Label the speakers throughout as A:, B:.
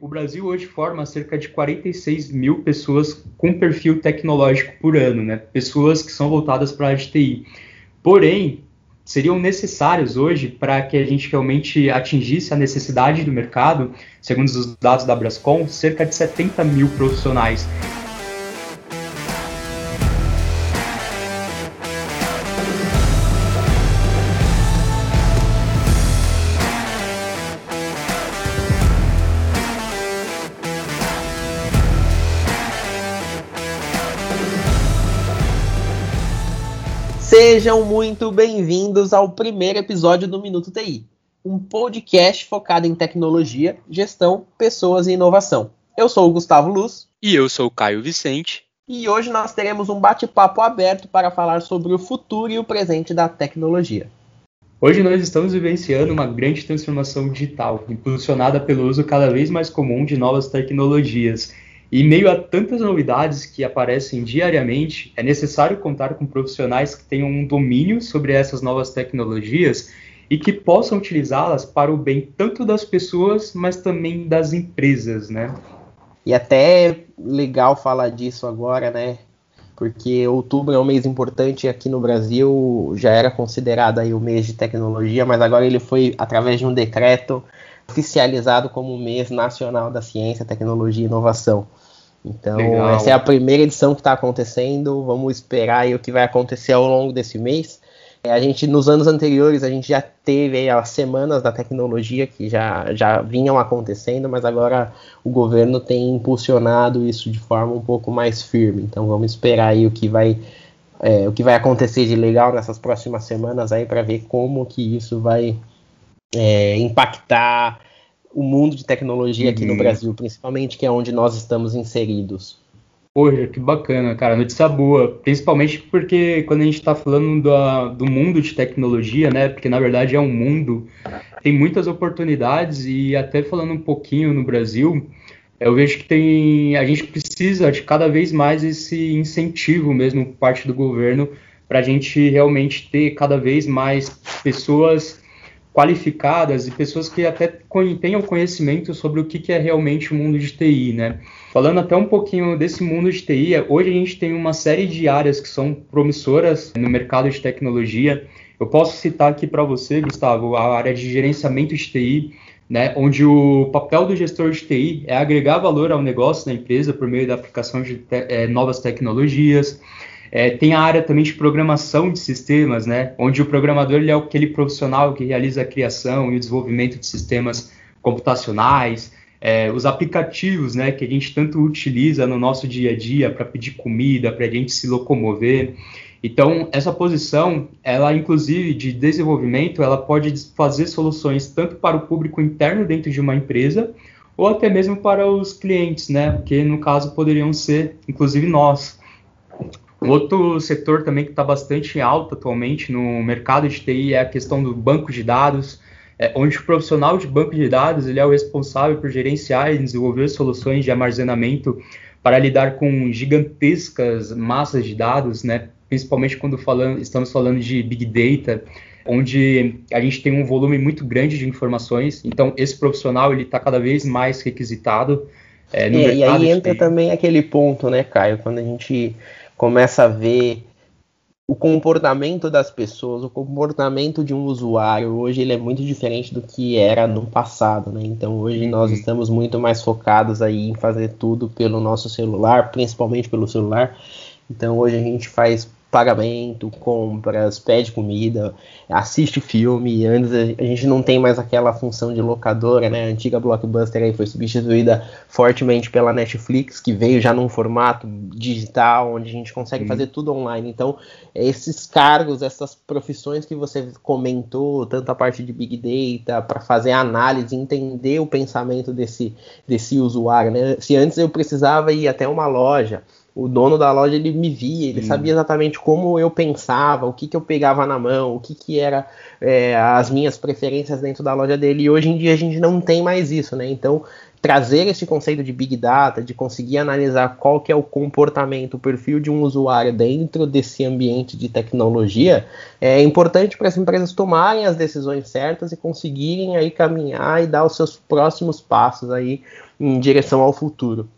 A: o Brasil hoje forma cerca de 46 mil pessoas com perfil tecnológico por ano, né? Pessoas que são voltadas para a TI. Porém, seriam necessários hoje para que a gente realmente atingisse a necessidade do mercado, segundo os dados da Brascom, cerca de 70 mil profissionais.
B: Sejam muito bem-vindos ao primeiro episódio do Minuto TI, um podcast focado em tecnologia, gestão, pessoas e inovação. Eu sou o Gustavo Luz.
C: E eu sou o Caio Vicente.
B: E hoje nós teremos um bate-papo aberto para falar sobre o futuro e o presente da tecnologia.
A: Hoje nós estamos vivenciando uma grande transformação digital, impulsionada pelo uso cada vez mais comum de novas tecnologias e meio a tantas novidades que aparecem diariamente, é necessário contar com profissionais que tenham um domínio sobre essas novas tecnologias e que possam utilizá-las para o bem tanto das pessoas, mas também das empresas, né?
B: E até legal falar disso agora, né? Porque outubro é um mês importante aqui no Brasil, já era considerado aí o mês de tecnologia, mas agora ele foi através de um decreto oficializado como o mês nacional da ciência, tecnologia e inovação. Então, Legal. essa é a primeira edição que está acontecendo. Vamos esperar aí o que vai acontecer ao longo desse mês. É, a gente, nos anos anteriores, a gente já teve as semanas da tecnologia que já, já vinham acontecendo, mas agora o governo tem impulsionado isso de forma um pouco mais firme. Então, vamos esperar aí o que vai, é, o que vai acontecer de legal nessas próximas semanas aí para ver como que isso vai é, impactar o mundo de tecnologia aqui no uhum. Brasil, principalmente, que é onde nós estamos inseridos.
A: Poxa, que bacana, cara, notícia boa. Principalmente porque quando a gente está falando do, do mundo de tecnologia, né? Porque na verdade é um mundo, tem muitas oportunidades e até falando um pouquinho no Brasil, eu vejo que tem, a gente precisa de cada vez mais esse incentivo mesmo por parte do governo para a gente realmente ter cada vez mais pessoas qualificadas e pessoas que até tenham conhecimento sobre o que, é realmente o mundo de TI, né? Falando até um pouquinho desse mundo de TI, hoje a gente tem uma série de áreas que são promissoras no mercado de tecnologia. Eu posso citar aqui para você, Gustavo, a área de gerenciamento de TI, né, onde o papel do gestor de TI é agregar valor ao negócio da empresa por meio da aplicação de te é, novas tecnologias, é, tem a área também de programação de sistemas, né, onde o programador ele é aquele profissional que realiza a criação e o desenvolvimento de sistemas computacionais, é, os aplicativos né, que a gente tanto utiliza no nosso dia a dia para pedir comida, para a gente se locomover. Então, essa posição, ela inclusive de desenvolvimento, ela pode fazer soluções tanto para o público interno dentro de uma empresa, ou até mesmo para os clientes, né? Que no caso poderiam ser, inclusive nós. Outro setor também que está bastante alto atualmente no mercado de TI é a questão do banco de dados, é, onde o profissional de banco de dados ele é o responsável por gerenciar e desenvolver soluções de armazenamento para lidar com gigantescas massas de dados, né? principalmente quando falando, estamos falando de Big Data, onde a gente tem um volume muito grande de informações, então esse profissional ele está cada vez mais requisitado.
B: É, no é, e aí entra também aquele ponto, né, Caio, quando a gente começa a ver o comportamento das pessoas, o comportamento de um usuário hoje ele é muito diferente do que era no passado, né? Então hoje nós uhum. estamos muito mais focados aí em fazer tudo pelo nosso celular, principalmente pelo celular. Então hoje a gente faz pagamento, compras, pede comida, assiste filme. Antes a gente não tem mais aquela função de locadora, né? A antiga Blockbuster aí foi substituída fortemente pela Netflix, que veio já num formato digital, onde a gente consegue Sim. fazer tudo online. Então, esses cargos, essas profissões que você comentou, tanto a parte de Big Data, para fazer análise, entender o pensamento desse, desse usuário, né? Se antes eu precisava ir até uma loja o dono da loja ele me via, ele
A: Sim.
B: sabia exatamente como eu pensava, o que, que eu pegava na mão, o que, que era é, as minhas preferências dentro da loja dele. E hoje em dia a gente não tem mais isso, né? Então trazer esse conceito de big data, de conseguir analisar qual que é o comportamento, o perfil de um usuário dentro desse ambiente de tecnologia, é importante para as empresas tomarem as decisões certas e conseguirem aí caminhar e dar os seus próximos passos aí em direção ao futuro.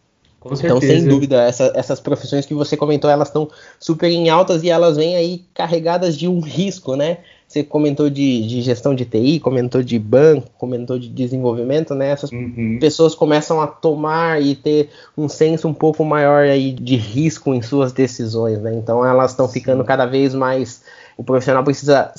A: Com certeza.
B: Então, sem dúvida, essa, essas profissões que você comentou, elas estão super em altas e elas vêm aí carregadas de um risco, né? Você comentou de, de gestão de TI, comentou de banco, comentou de desenvolvimento, né? Essas
A: Uhum.
B: pessoas começam a tomar e ter um senso um pouco maior aí de risco em suas decisões, né? Então elas estão ficando cada vez mais. O profissional precisa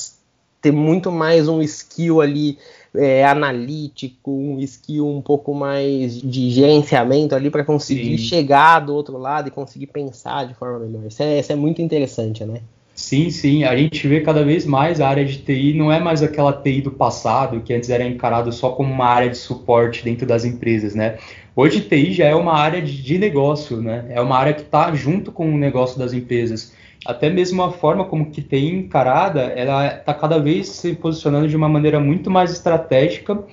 B: ter muito mais um skill ali é, analítico, um skill um pouco mais de gerenciamento ali para conseguir
A: Sim.
B: chegar do outro lado e conseguir pensar de forma melhor. Isso é, isso é muito interessante, né?
A: Sim, sim, a gente vê cada vez mais a área de TI não é mais aquela TI do passado, que antes era encarado só como uma área de suporte dentro das empresas, né? Hoje TI já é uma área de, de negócio, né? É uma área que está junto com o negócio das empresas. Até mesmo a forma como que TI encarada, ela está cada vez se posicionando de uma maneira muito mais estratégica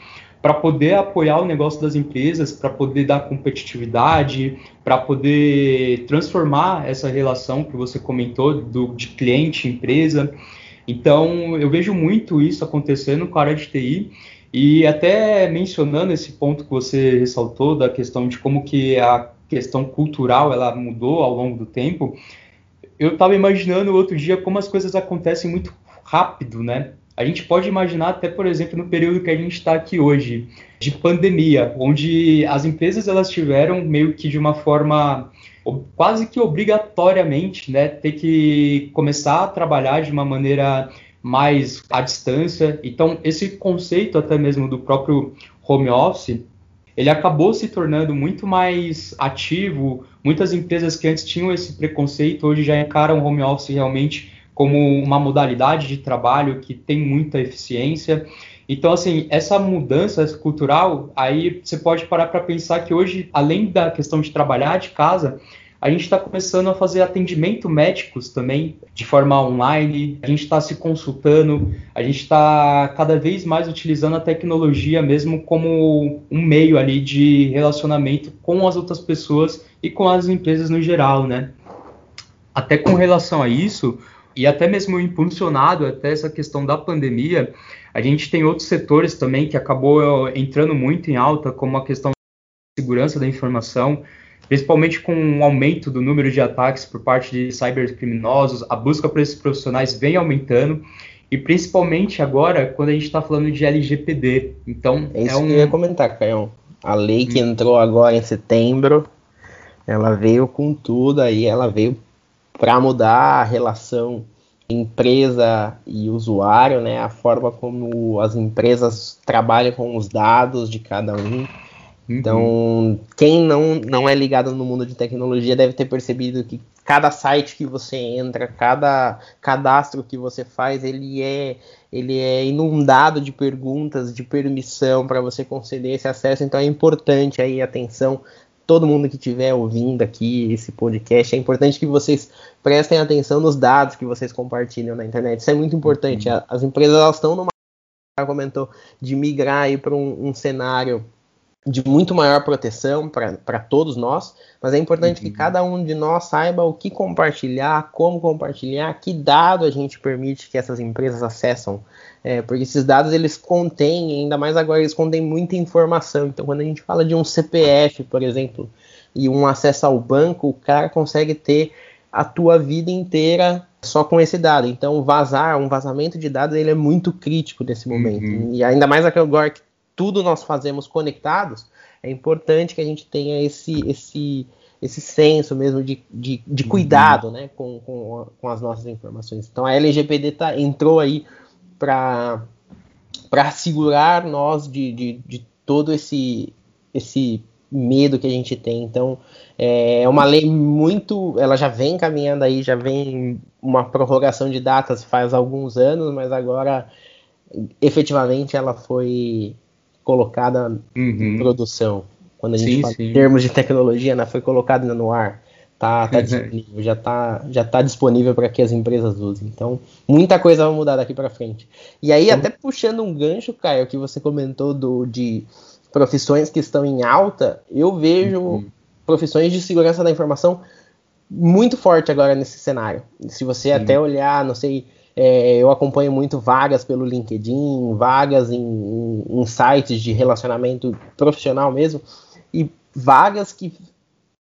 A: para poder apoiar o negócio das empresas, para poder dar competitividade, para poder transformar essa relação que você comentou do, de cliente empresa. Então, eu vejo muito isso acontecendo com a área de TI e até mencionando esse ponto que você ressaltou da questão de como que a questão cultural ela mudou ao longo do tempo. Eu estava imaginando outro dia como as coisas acontecem muito rápido, né? A gente pode imaginar até, por exemplo, no período que a gente está aqui hoje, de pandemia, onde as empresas elas tiveram meio que de uma forma quase que obrigatoriamente, né, ter que começar a trabalhar de uma maneira mais à distância. Então, esse conceito até mesmo do próprio home office, ele acabou se tornando muito mais ativo. Muitas empresas que antes tinham esse preconceito hoje já encaram o home office realmente como uma modalidade de trabalho que tem muita eficiência. Então, assim, essa mudança cultural, aí você pode parar para pensar que hoje, além da questão de trabalhar de casa, a gente está começando a fazer atendimento médicos também de forma online, a gente está se consultando, a gente está cada vez mais utilizando a tecnologia mesmo como um meio ali de relacionamento com as outras pessoas e com as empresas no geral, né? Até com relação a isso, e até mesmo impulsionado até essa questão da pandemia, a gente tem outros setores também que acabou entrando muito em alta, como a questão da segurança da informação, principalmente com o aumento do número de ataques por parte de cybercriminosos, a busca por esses profissionais vem aumentando, e principalmente agora quando a gente está falando de LGPD. Então,
B: é isso é um... que eu ia comentar, Caio. A lei que entrou agora em setembro, ela veio com tudo aí, ela veio para mudar a relação empresa e usuário, né? A forma como as empresas trabalham com os dados de cada um. Então, uhum. quem não, não é ligado no mundo de tecnologia deve ter percebido que cada site que você entra, cada cadastro que você faz, ele é, ele é inundado de perguntas, de permissão para você conceder esse acesso. Então, é importante aí, atenção, todo mundo que estiver ouvindo aqui esse podcast, é importante que vocês prestem atenção nos dados que vocês compartilham na internet. Isso é muito importante. Uhum. As empresas elas estão numa comentou de migrar para um, um cenário de muito maior proteção para todos nós, mas é importante uhum. que cada um de nós saiba o que compartilhar, como compartilhar, que dado a gente permite que essas empresas acessam, é, porque esses dados eles contêm, ainda mais agora eles contêm muita informação. Então, quando a gente fala de um CPF, por exemplo, e um acesso ao banco, o cara consegue ter a tua vida inteira só com esse dado. Então, vazar, um vazamento de dados, ele é muito crítico nesse momento. Uhum. E ainda mais agora que tudo nós fazemos conectados, é importante que a gente tenha esse, esse, esse senso mesmo de, de, de cuidado uhum. né, com, com, com, as nossas informações. Então a LGPD tá, entrou aí para segurar nós de, de, de todo esse, esse medo que a gente tem. Então é uma lei muito. Ela já vem caminhando aí, já vem uma prorrogação de datas faz alguns anos, mas agora efetivamente ela foi colocada uhum. em produção. Quando a gente sim, fala sim. em termos de tecnologia, né, foi colocada no ar. Tá, tá disponível, já tá, já tá disponível para que as empresas usem. Então, muita coisa vai mudar daqui para frente. E aí, até puxando um gancho, Caio, que você comentou do, de profissões que estão em alta, eu vejo uhum. profissões de segurança da informação muito forte agora nesse cenário. Se você Sim. até olhar, não sei, é, eu acompanho muito vagas pelo LinkedIn, vagas em, em, em sites de relacionamento profissional mesmo, e vagas que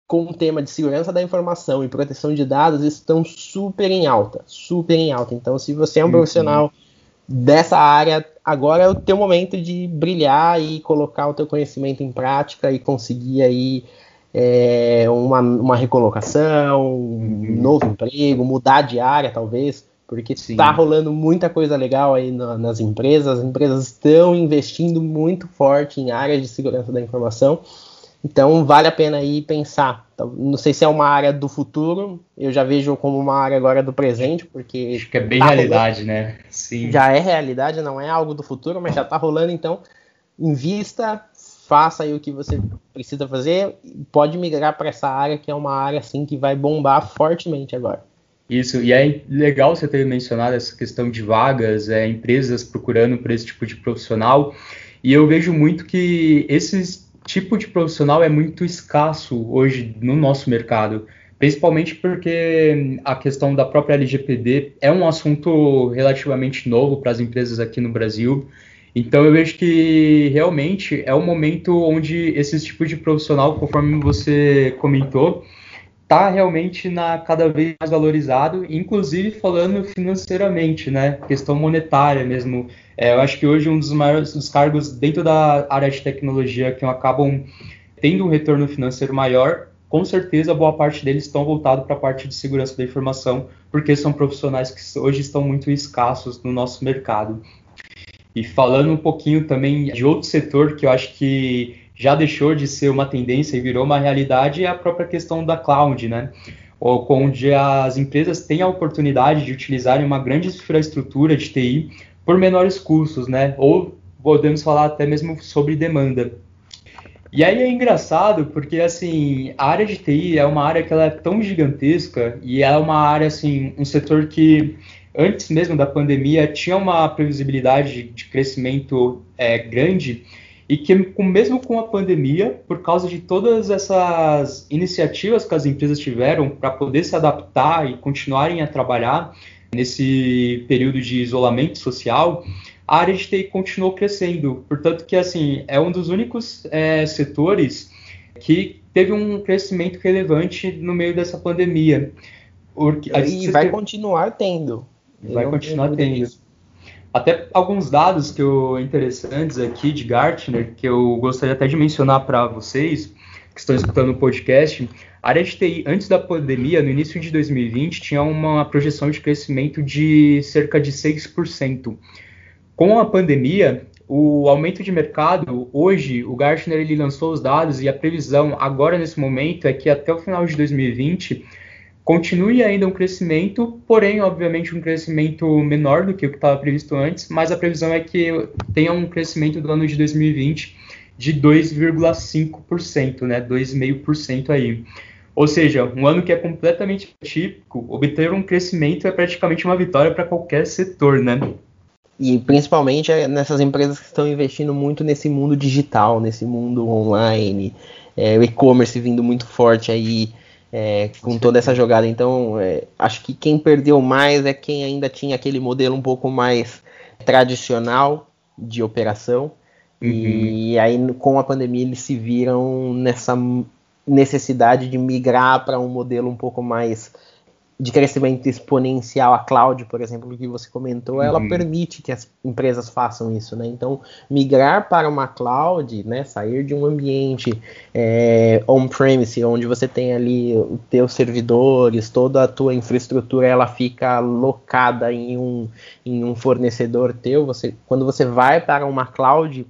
B: com o tema de segurança da informação e proteção de dados estão super em alta, super em alta. Então, se você é um uhum. profissional dessa área, agora é o teu momento de brilhar e colocar o teu conhecimento em prática e conseguir aí é, uma, uma recolocação, um novo emprego, mudar de área talvez, porque está rolando muita coisa legal aí na, nas empresas, as empresas estão investindo muito forte em áreas de segurança da informação então vale a pena aí pensar. Então, não sei se é uma área do futuro, eu já vejo como uma área agora do presente, porque.
A: Acho que é bem tá realidade, rolando. né?
B: Sim. Já é realidade, não é algo do futuro, mas já está rolando, então invista, faça aí o que você precisa fazer, pode migrar para essa área que é uma área assim que vai bombar fortemente agora.
A: Isso, e é legal você ter mencionado essa questão de vagas, é, empresas procurando por esse tipo de profissional, e eu vejo muito que esses tipo de profissional é muito escasso hoje no nosso mercado, principalmente porque a questão da própria LGPD é um assunto relativamente novo para as empresas aqui no Brasil. Então eu vejo que realmente é um momento onde esse tipo de profissional, conforme você comentou, está realmente na cada vez mais valorizado, inclusive falando financeiramente, né? Questão monetária mesmo. É, eu acho que hoje um dos maiores dos cargos dentro da área de tecnologia que acabam tendo um retorno financeiro maior, com certeza boa parte deles estão voltados para a parte de segurança da informação, porque são profissionais que hoje estão muito escassos no nosso mercado. E falando um pouquinho também de outro setor que eu acho que já deixou de ser uma tendência e virou uma realidade é a própria questão da cloud, né? Onde as empresas têm a oportunidade de utilizarem uma grande infraestrutura de TI por menores custos, né? Ou podemos falar até mesmo sobre demanda. E aí é engraçado porque assim a área de TI é uma área que ela é tão gigantesca e é uma área assim um setor que antes mesmo da pandemia tinha uma previsibilidade de crescimento é, grande e que mesmo com a pandemia, por causa de todas essas iniciativas que as empresas tiveram para poder se adaptar e continuarem a trabalhar nesse período de isolamento social, a área de TI continuou crescendo. Portanto, que assim é um dos únicos é, setores que teve um crescimento relevante no meio dessa pandemia.
B: Porque, e vai continuar tendo.
A: Vai continuar tendo. Até alguns dados que eu interessantes aqui de Gartner, que eu gostaria até de mencionar para vocês que estão escutando o podcast. A área de TI, antes da pandemia, no início de 2020, tinha uma projeção de crescimento de cerca de 6%. Com a pandemia, o aumento de mercado, hoje, o Gartner ele lançou os dados e a previsão agora nesse momento é que até o final de 2020 continue ainda um crescimento, porém, obviamente, um crescimento menor do que o que estava previsto antes, mas a previsão é que tenha um crescimento do ano de 2020 de 2,5%, né, 2,5% aí. Ou seja, um ano que é completamente típico, obter um crescimento é praticamente uma vitória para qualquer setor, né?
B: E principalmente é nessas empresas que estão investindo muito nesse mundo digital, nesse mundo online, é, o e-commerce vindo muito forte aí, é, com toda essa jogada. Então, é, acho que quem perdeu mais é quem ainda tinha aquele modelo um pouco mais tradicional de operação. Uhum. E aí, com a pandemia, eles se viram nessa necessidade de migrar para um modelo um pouco mais de crescimento exponencial, a cloud, por exemplo, que você comentou, uhum. ela permite que as empresas façam isso, né? Então, migrar para uma cloud, né, sair de um ambiente é, on-premise, onde você tem ali os teus servidores, toda a tua infraestrutura, ela fica locada em um, em um fornecedor teu. Você, quando você vai para uma cloud,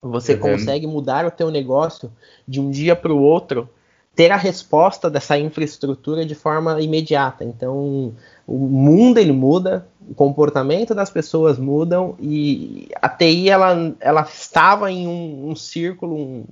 B: você uhum. consegue mudar o teu negócio de um dia para o outro ter a resposta dessa infraestrutura de forma imediata. Então, o mundo ele muda, o comportamento das pessoas mudam e a TI ela, ela estava em um, um círculo, um,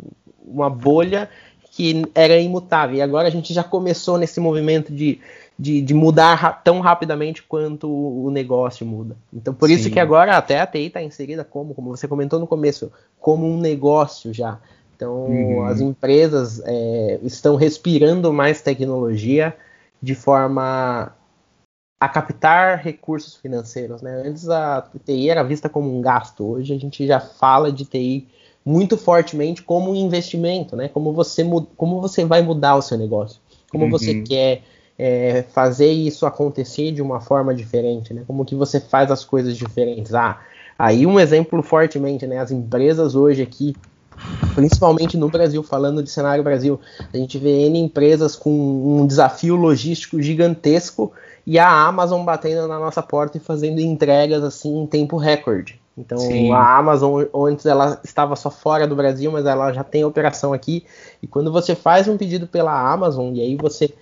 B: uma bolha que era imutável. E agora a gente já começou nesse movimento de, de, de mudar tão rapidamente quanto o negócio muda. Então, por Sim. isso que agora até a TI está inserida como, como você comentou no começo, como um negócio já. Então, uhum. as empresas é, estão respirando mais tecnologia de forma a captar recursos financeiros. Né? Antes a TI era vista como um gasto, hoje a gente já fala de TI muito fortemente como um investimento, né? como, você, como você vai mudar o seu negócio, como uhum. você quer é, fazer isso acontecer de uma forma diferente, né? como que você faz as coisas diferentes. Ah, aí um exemplo fortemente, né? as empresas hoje aqui principalmente no Brasil, falando de cenário Brasil, a gente vê N empresas com um desafio logístico gigantesco e a Amazon batendo na nossa porta e fazendo entregas assim em tempo recorde. Então Sim. a Amazon antes ela estava só fora do Brasil, mas ela já tem operação aqui. E quando você faz um pedido pela Amazon e aí você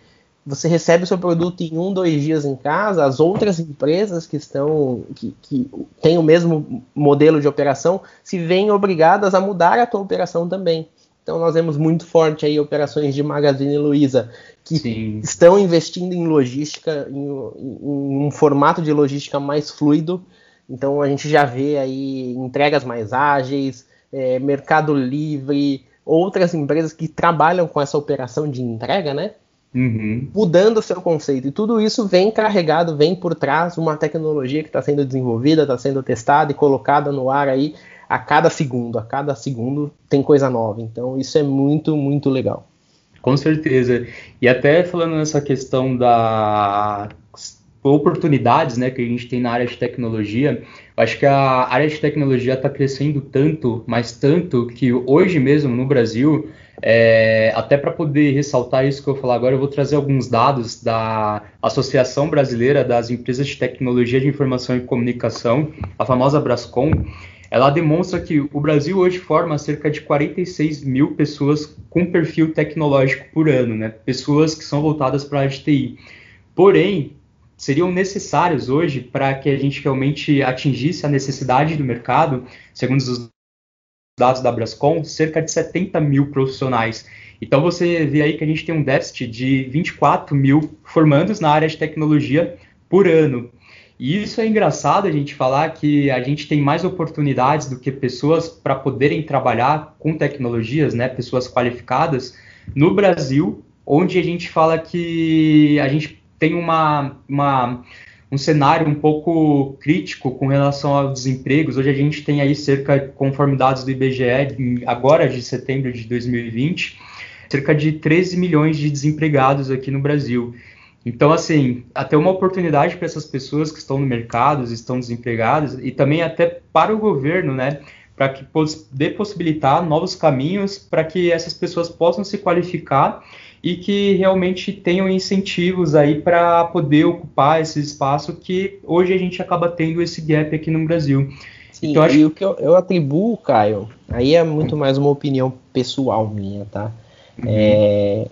B: você recebe o seu produto em um, dois dias em casa, as outras empresas que estão que, que têm o mesmo modelo de operação se veem obrigadas a mudar a tua operação também. Então nós vemos muito forte aí operações de Magazine Luiza que Sim. estão investindo em logística, em, em, um formato de logística mais fluido. Então a gente já vê aí entregas mais ágeis, é, Mercado Livre, outras empresas que trabalham com essa operação de entrega, né? Uhum. Mudando o seu conceito. E tudo isso vem carregado, vem por trás uma tecnologia que está sendo desenvolvida, está sendo testada e colocada no ar aí a cada segundo. A cada segundo tem coisa nova. Então isso é muito, muito legal.
A: Com certeza. E até falando nessa questão da oportunidades né, que a gente tem na área de tecnologia, eu acho que a área de tecnologia está crescendo tanto, mas tanto, que hoje mesmo no Brasil é, até para poder ressaltar isso que eu vou falar agora, eu vou trazer alguns dados da Associação Brasileira das Empresas de Tecnologia de Informação e Comunicação, a famosa Brascom. Ela demonstra que o Brasil hoje forma cerca de 46 mil pessoas com perfil tecnológico por ano, né? Pessoas que são voltadas para a TI. Porém, seriam necessários hoje para que a gente realmente atingisse a necessidade do mercado, segundo os dados da Brascom, cerca de 70 mil profissionais. Então você vê aí que a gente tem um déficit de 24 mil formandos na área de tecnologia por ano. E isso é engraçado a gente falar que a gente tem mais oportunidades do que pessoas para poderem trabalhar com tecnologias, né? Pessoas qualificadas no Brasil, onde a gente fala que a gente tem uma, uma um cenário um pouco crítico com relação aos desempregos. Hoje a gente tem aí cerca, conforme dados do IBGE, agora de setembro de 2020, cerca de 13 milhões de desempregados aqui no Brasil. Então, assim, até uma oportunidade para essas pessoas que estão no mercado, estão desempregadas, e também até para o governo, né? Para que poder possibilitar novos caminhos para que essas pessoas possam se qualificar e que realmente tenham incentivos aí para poder ocupar esse espaço que hoje a gente acaba tendo esse gap aqui no Brasil.
B: Sim, então, e o que eu, eu, atribuo, Caio, aí é muito mais uma opinião pessoal minha, tá? Uhum. É,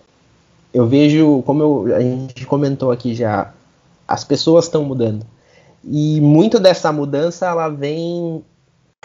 B: eu vejo, como eu, a gente comentou aqui já, as pessoas estão mudando. E muito dessa mudança ela vem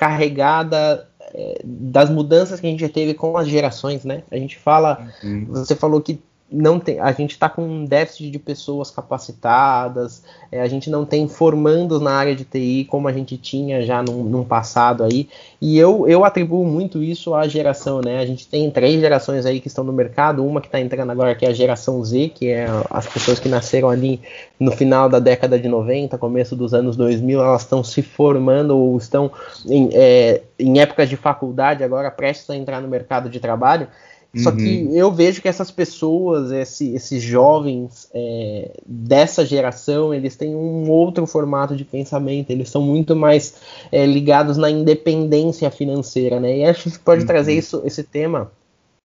B: carregada é, das mudanças que a gente já teve com as gerações, né? A gente fala, uhum. você falou que não tem, a gente está com um déficit de pessoas capacitadas, é, a gente não tem formandos na área de TI como a gente tinha já num, num, passado aí, e eu, eu atribuo muito isso à geração, né? A gente tem três gerações aí que estão no mercado, uma que está entrando agora que é a geração Z, que é as pessoas que nasceram ali no final da década de 90, começo dos anos 2000, elas estão se formando ou estão em, é, em épocas de faculdade agora prestes a entrar no mercado de trabalho, só uhum. que eu vejo que essas pessoas, esse, esses jovens é, dessa geração, eles têm um outro formato de pensamento, eles são muito mais é, ligados na independência financeira, né? E acho que pode uhum. trazer isso, esse tema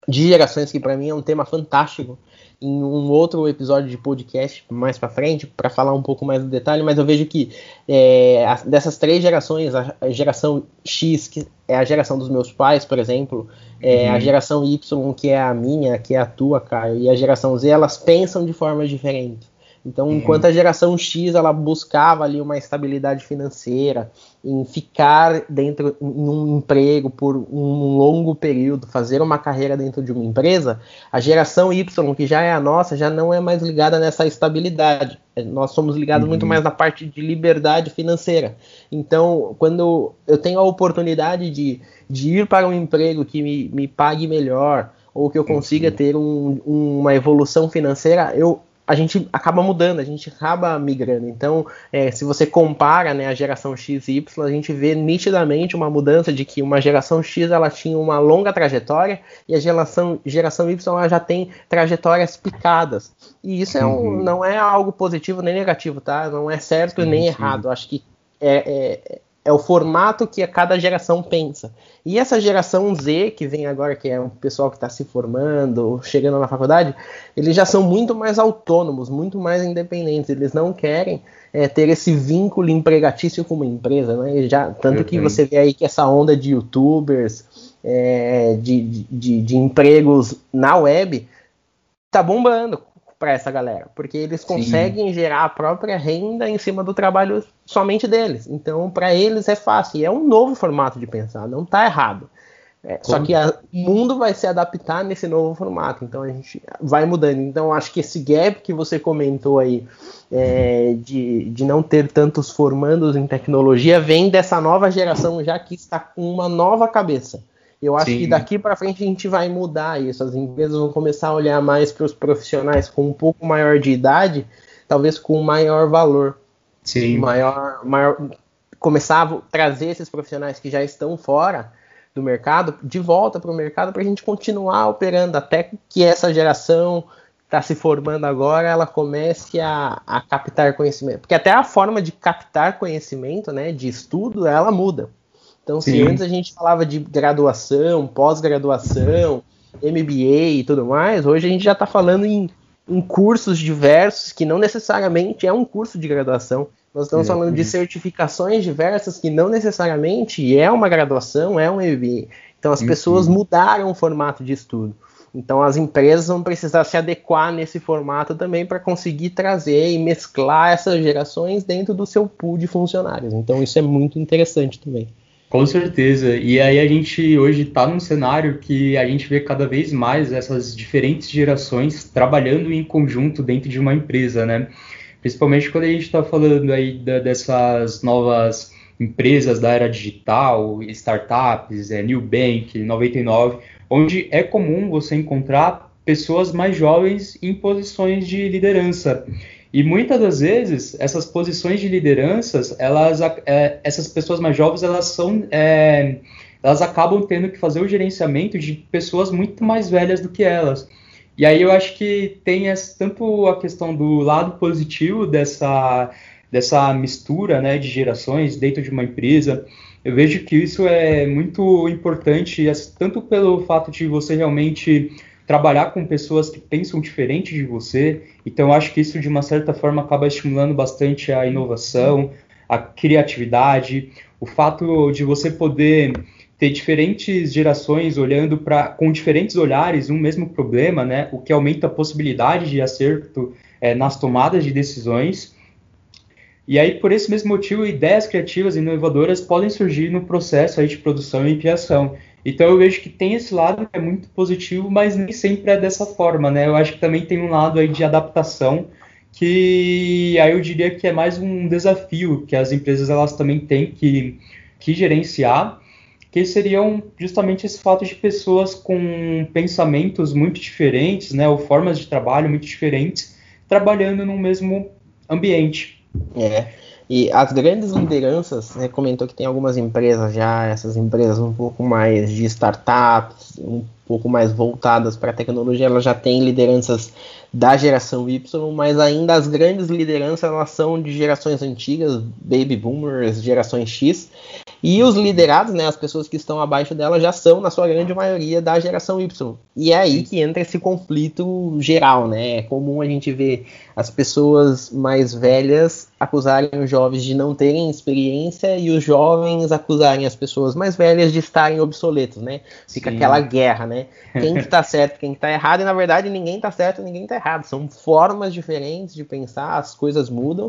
B: de gerações, que para mim é um tema fantástico, em um outro episódio de podcast mais para frente, para falar um pouco mais do detalhe, mas eu vejo que é, dessas três gerações, a, geração X, que é a geração dos meus pais, por exemplo, é, uhum. a geração Y, que é a minha, que é a tua, Caio, e a geração Z, elas pensam de forma diferente. Então, uhum. enquanto a geração X ela buscava ali uma estabilidade financeira, em ficar dentro em um emprego por um longo período, fazer uma carreira dentro de uma empresa, a geração Y, que já é a nossa, já não é mais ligada nessa estabilidade. Nós somos ligados uhum. muito mais na parte de liberdade financeira. Então, quando eu tenho a oportunidade de, de ir para um emprego que me, me pague melhor, ou que eu consiga ter um, uma evolução financeira, eu a gente acaba mudando, a gente acaba migrando. Então, é, se você compara né, a geração X e Y, a gente vê nitidamente uma mudança de que uma geração X ela tinha uma longa trajetória e a geração, geração Y ela já tem trajetórias picadas. E isso é um, uhum. não é algo positivo nem negativo, tá? Não é certo sim, nem sim. errado. Acho que é, é, é o formato que a cada geração pensa. E essa geração Z, que vem agora, que é um pessoal que está se formando, chegando na faculdade, eles já são muito mais autônomos, muito mais independentes. Eles não querem é, ter esse vínculo empregatício com uma empresa. Né? Já, tanto que você vê aí que essa onda de youtubers, é, de, de, de empregos na web, tá bombando para essa galera, porque eles conseguem Sim. gerar a própria renda em cima do trabalho somente deles. Então, para eles é fácil. E é um novo formato de pensar, não está errado. É, só que o mundo vai se adaptar nesse novo formato, então a gente vai mudando. Então, acho que esse gap que você comentou aí é, de, de não ter tantos formandos em tecnologia vem dessa nova geração já que está com uma nova cabeça. Eu acho Sim. que daqui para frente a gente vai mudar isso. As empresas vão começar a olhar mais para os profissionais com um pouco maior de idade, talvez com maior valor. Sim. Maior, maior, começar a trazer esses profissionais que já estão fora do mercado de volta para o mercado para a gente continuar operando até que essa geração está se formando agora ela comece a, a captar conhecimento. Porque até a forma de captar conhecimento, né, de estudo, ela muda. Então, se antes a gente falava de graduação, pós-graduação, MBA e tudo mais, hoje a gente já está falando em, em, cursos diversos que não necessariamente é um curso de graduação. Nós estamos é, falando de certificações diversas que não necessariamente é uma graduação, é um MBA. Então, as pessoas mudaram o formato de estudo. Então, as empresas vão precisar se adequar nesse formato também para conseguir trazer e mesclar essas gerações dentro do seu pool de funcionários. Então, isso é muito interessante também.
A: Com certeza. E aí a gente hoje está num cenário que a gente vê cada vez mais essas diferentes gerações trabalhando em conjunto dentro de uma empresa, né? Principalmente quando a gente está falando aí da, dessas novas empresas da era digital, startups, é, New Bank, 99, onde é comum você encontrar pessoas mais jovens em posições de liderança. E muitas das vezes essas posições de lideranças, elas, é, essas pessoas mais jovens, elas são, é, elas acabam tendo que fazer o gerenciamento de pessoas muito mais velhas do que elas. E aí eu acho que tem tanto a questão do lado positivo dessa dessa mistura, né, de gerações dentro de uma empresa. Eu vejo que isso é muito importante, tanto pelo fato de você realmente trabalhar com pessoas que pensam diferente de você. Então, acho que isso, de uma certa forma, acaba estimulando bastante a inovação, a criatividade, o fato de você poder ter diferentes gerações olhando para com diferentes olhares um mesmo problema, né? O que aumenta a possibilidade de acerto é, nas tomadas de decisões. E aí, por esse mesmo motivo, ideias criativas e inovadoras podem surgir no processo aí de produção e criação. Então eu vejo que tem esse lado que é muito positivo, mas nem sempre é dessa forma, né? Eu acho que também tem um lado aí de adaptação que aí eu diria que é mais um desafio que as empresas elas também têm que, que gerenciar, que seriam justamente esse fato de pessoas com pensamentos muito diferentes, né, ou formas de trabalho muito diferentes, trabalhando no mesmo ambiente.
B: É. E as grandes lideranças, né, comentou que tem algumas empresas já, essas empresas um pouco mais de startups, um pouco mais voltadas para a tecnologia, elas já têm lideranças da geração Y, mas ainda as grandes lideranças elas são de gerações antigas, baby boomers, gerações X, e os liderados, né, as pessoas que estão abaixo dela, já são, na sua grande maioria, da geração Y. E é aí que entra esse conflito geral, né? É comum a gente ver as pessoas mais velhas acusarem os jovens de não terem experiência e os jovens acusarem as pessoas mais velhas de estarem obsoletos, né? Fica Sim. aquela guerra, né? Quem que tá certo, quem que tá errado, e na verdade ninguém tá certo, ninguém tá errado. São formas diferentes de pensar, as coisas mudam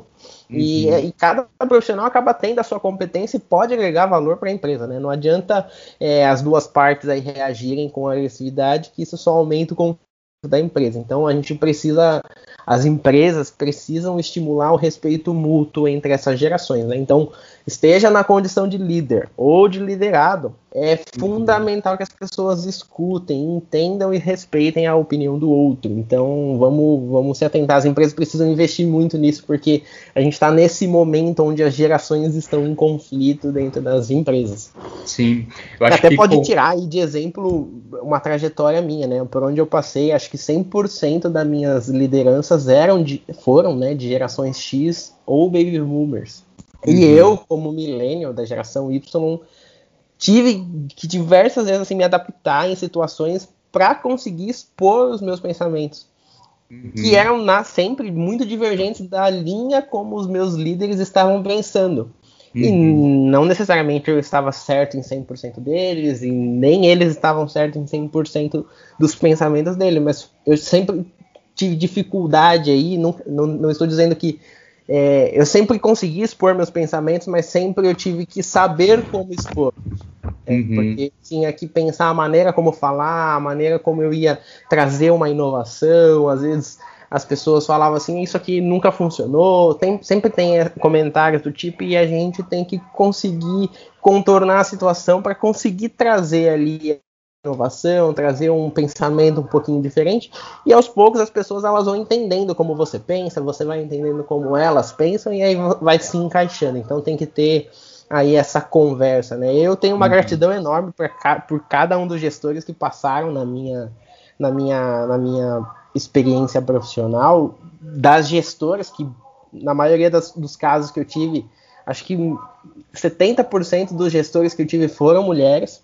B: uhum. e, e, cada profissional acaba tendo a sua competência e pode agregar valor para a empresa, né? Não adianta é, as duas partes aí reagirem com agressividade, que isso só aumenta o da empresa. Então a gente precisa, as empresas precisam estimular o respeito mútuo entre essas gerações. Né? Então esteja na condição de líder ou de liderado, é uhum. fundamental que as pessoas escutem, entendam e respeitem a opinião do outro. Então vamos, vamos se atentar. As empresas precisam investir muito nisso porque a gente está nesse momento onde as gerações estão em conflito dentro das empresas.
A: Sim.
B: Até pode com... tirar aí de exemplo uma trajetória minha, né? Por onde eu passei, acho que 100% das minhas lideranças eram de, foram né, de gerações X ou baby boomers. E uhum. eu, como millennial da geração Y, tive que diversas vezes assim, me adaptar em situações para conseguir expor os meus pensamentos. Uhum. Que eram na, sempre muito divergentes da linha como os meus líderes estavam pensando. Uhum. E não necessariamente eu estava certo em 100% deles, e nem eles estavam certos em 100% dos pensamentos dele, mas eu sempre tive dificuldade aí, não, não, não estou dizendo que é, eu sempre consegui expor meus pensamentos, mas sempre eu tive que saber como expor. É, uhum. Porque tinha que pensar a maneira como falar, a maneira como eu ia trazer uma inovação. Às vezes as pessoas falavam assim: Isso aqui nunca funcionou. Tem, sempre tem comentários do tipo, e a gente tem que conseguir contornar a situação para conseguir trazer ali inovação, trazer um pensamento um pouquinho diferente, e aos poucos as pessoas elas vão entendendo como você pensa, você vai entendendo como elas pensam e aí vai se encaixando. Então tem que ter aí essa conversa, né? Eu tenho uma uhum. gratidão enorme por, por cada um dos gestores que passaram na minha na minha na minha experiência profissional, das gestoras que na maioria das, dos casos que eu tive, acho que 70% dos gestores que eu tive foram mulheres.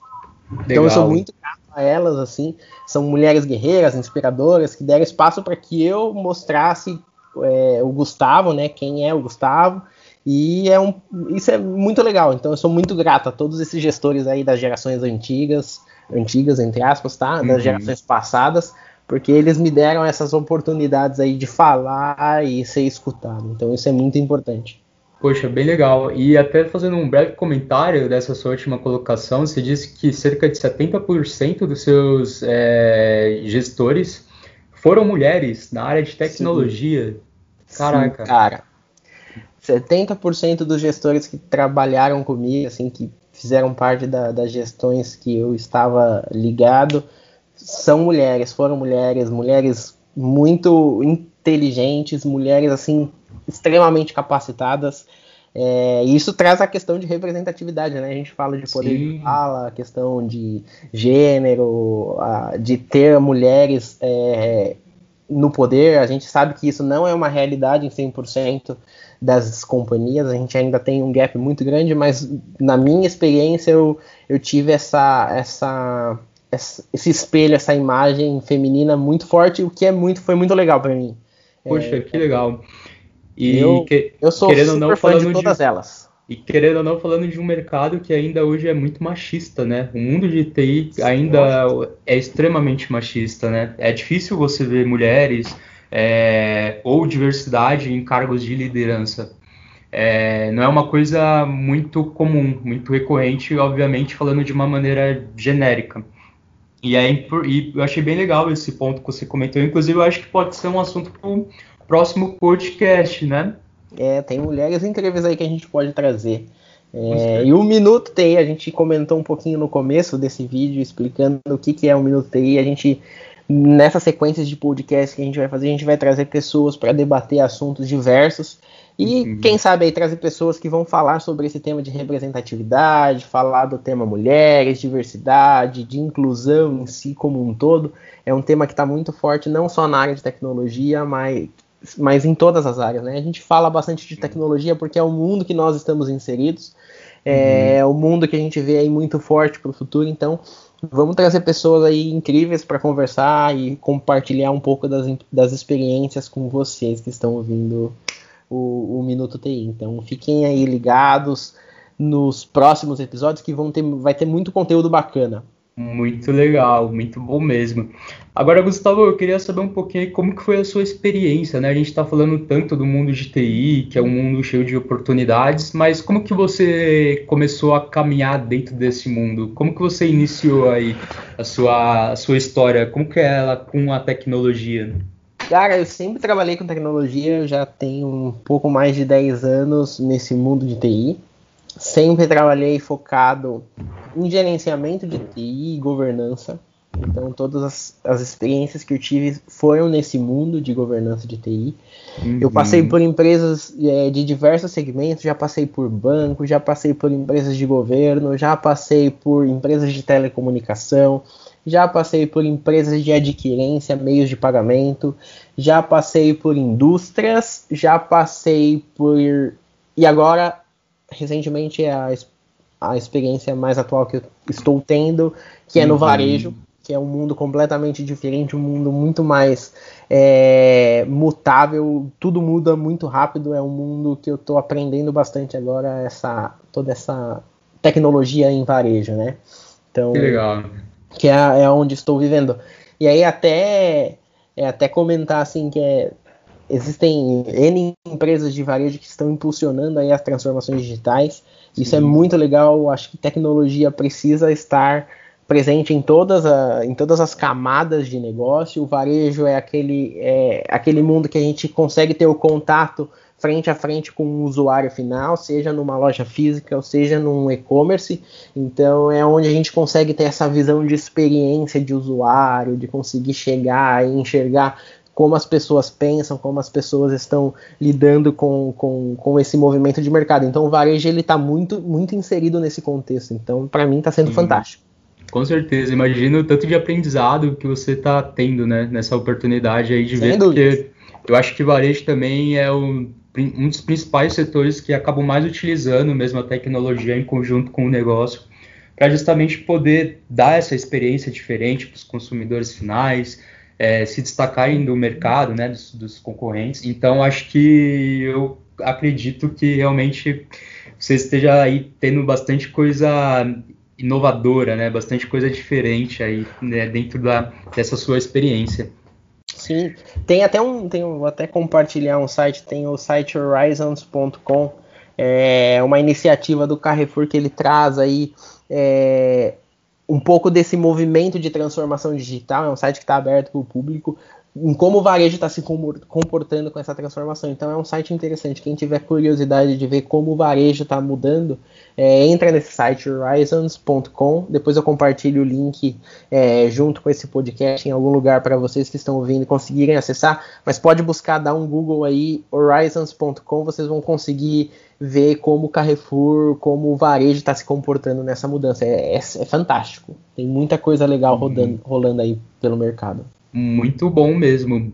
B: Legal. Então eu sou muito grato a elas, assim. São mulheres guerreiras, inspiradoras, que deram espaço para que eu mostrasse é, o Gustavo, né? Quem é o Gustavo. E é um, isso é muito legal. Então eu sou muito grato a todos esses gestores aí das gerações antigas, antigas entre aspas, tá? Das uhum. gerações passadas, porque eles me deram essas oportunidades aí de falar e ser escutado. Então isso é muito importante.
A: Poxa, bem legal. E até fazendo um breve comentário dessa sua última colocação, você disse que cerca de 70% dos seus é, gestores foram mulheres na área de tecnologia.
B: Sim. Caraca. Sim, cara. 70% dos gestores que trabalharam comigo, assim, que fizeram parte da, das gestões que eu estava ligado, são mulheres, foram mulheres, mulheres muito inteligentes, mulheres assim extremamente capacitadas. É, e isso traz a questão de representatividade, né? A gente fala de poder Sim. de fala, a questão de gênero, a, de ter mulheres é, no poder. A gente sabe que isso não é uma realidade em 100% das companhias, a gente ainda tem um gap muito grande, mas na minha experiência eu, eu tive essa, essa, esse espelho, essa imagem feminina muito forte, o que é muito, foi muito legal para mim.
A: Poxa, é, que legal.
B: E eu, que, eu sou querendo super não, fã de todas de, elas.
A: E querendo ou não, falando de um mercado que ainda hoje é muito machista, né? O mundo de TI ainda é extremamente machista, né? É difícil você ver mulheres é, ou diversidade em cargos de liderança. É, não é uma coisa muito comum, muito recorrente, obviamente, falando de uma maneira genérica. E, é, e eu achei bem legal esse ponto que você comentou. Inclusive, eu acho que pode ser um assunto próximo podcast, né?
B: É, tem mulheres incríveis aí que a gente pode trazer. É, e o Minuto TI, a gente comentou um pouquinho no começo desse vídeo, explicando o que, que é o Minuto TI. A gente, nessa sequência de podcast que a gente vai fazer, a gente vai trazer pessoas para debater assuntos diversos. E uhum. quem sabe aí trazer pessoas que vão falar sobre esse tema de representatividade, falar do tema mulheres, diversidade, de inclusão em si como um todo. É um tema que está muito forte, não só na área de tecnologia, mas mas em todas as áreas, né? A gente fala bastante de tecnologia porque é o mundo que nós estamos inseridos, é uhum. o mundo que a gente vê aí muito forte para o futuro, então vamos trazer pessoas aí incríveis para conversar e compartilhar um pouco das, das experiências com vocês que estão ouvindo o, o Minuto TI. Então fiquem aí ligados nos próximos episódios que vão ter, vai ter muito conteúdo bacana.
A: Muito legal, muito bom mesmo. Agora, Gustavo, eu queria saber um pouquinho como que foi a sua experiência, né? A gente está falando tanto do mundo de TI, que é um mundo cheio de oportunidades, mas como que você começou a caminhar dentro desse mundo? Como que você iniciou aí a sua, a sua história? Como que é ela com a tecnologia?
B: Cara, eu sempre trabalhei com tecnologia, já tenho um pouco mais de 10 anos nesse mundo de TI. Sempre trabalhei focado em gerenciamento de TI e governança. Então, todas as, as, experiências que eu tive foram nesse mundo de governança de TI. Uhum. Eu passei por empresas é, de diversos segmentos, já passei por banco, já passei por empresas de governo, já passei por empresas de telecomunicação, já passei por empresas de adquirência, meios de pagamento, já passei por indústrias, já passei por. E agora, recentemente, é a a experiência mais atual que eu estou tendo, que é no uhum. varejo, que é um mundo completamente diferente, um mundo muito mais é, mutável, tudo muda muito rápido, é um mundo que eu estou aprendendo bastante agora, essa, toda essa tecnologia em varejo, né?
A: Então, que legal.
B: Que é, é onde estou vivendo. E aí até, é, até comentar assim que é, existem N empresas de varejo que estão impulsionando aí as transformações digitais, isso é muito legal. Acho que tecnologia precisa estar presente em todas, a, em todas as camadas de negócio. O varejo é aquele, é aquele mundo que a gente consegue ter o contato frente a frente com o usuário final, seja numa loja física ou seja num e-commerce. Então é onde a gente consegue ter essa visão de experiência de usuário, de conseguir chegar e enxergar como as pessoas pensam, como as pessoas estão lidando com, com, com esse movimento de mercado. Então o varejo ele está muito, muito inserido nesse contexto. Então, para mim, está sendo Sim. fantástico.
A: Com certeza, imagino o tanto de aprendizado que você está tendo né, nessa oportunidade aí de Sem ver, porque eu acho que varejo também é um, um dos principais setores que acabam mais utilizando mesmo a tecnologia em conjunto com o negócio, para justamente poder dar essa experiência diferente para os consumidores finais, é, se destacarem do mercado, né, dos, dos, concorrentes. Então, acho que eu acredito que realmente você esteja aí tendo bastante coisa inovadora, né, bastante coisa diferente aí né, dentro da, dessa sua experiência.
B: Sim, tem até um, tem, vou até compartilhar um site, tem o site horizons.com, é uma iniciativa do Carrefour que ele traz aí é, um pouco desse movimento de transformação digital, é um site que está aberto para o público, em como o varejo está se comportando com essa transformação. Então é um site interessante. Quem tiver curiosidade de ver como o varejo está mudando, é, entra nesse site horizons.com. Depois eu compartilho o link é, junto com esse podcast em algum lugar para vocês que estão ouvindo conseguirem acessar. Mas pode buscar, dar um Google aí, horizons.com, vocês vão conseguir ver como o Carrefour, como o varejo está se comportando nessa mudança. É, é, é, fantástico. Tem muita coisa legal rodando, rolando aí pelo mercado.
A: Muito bom mesmo.